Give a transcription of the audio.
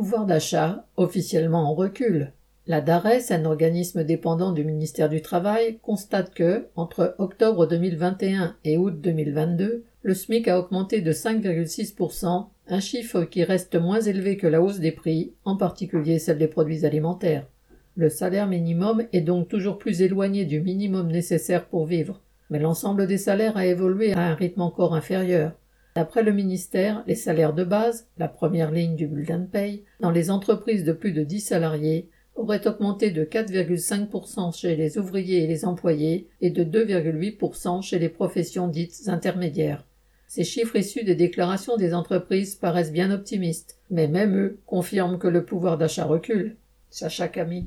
pouvoir d'achat, officiellement en recul. La DARES, un organisme dépendant du ministère du Travail, constate que, entre octobre 2021 et août 2022, le SMIC a augmenté de 5,6%, un chiffre qui reste moins élevé que la hausse des prix, en particulier celle des produits alimentaires. Le salaire minimum est donc toujours plus éloigné du minimum nécessaire pour vivre, mais l'ensemble des salaires a évolué à un rythme encore inférieur. D'après le ministère, les salaires de base, la première ligne du bulletin de paye, dans les entreprises de plus de 10 salariés, auraient augmenté de 4,5% chez les ouvriers et les employés et de 2,8% chez les professions dites intermédiaires. Ces chiffres issus des déclarations des entreprises paraissent bien optimistes, mais même eux confirment que le pouvoir d'achat recule.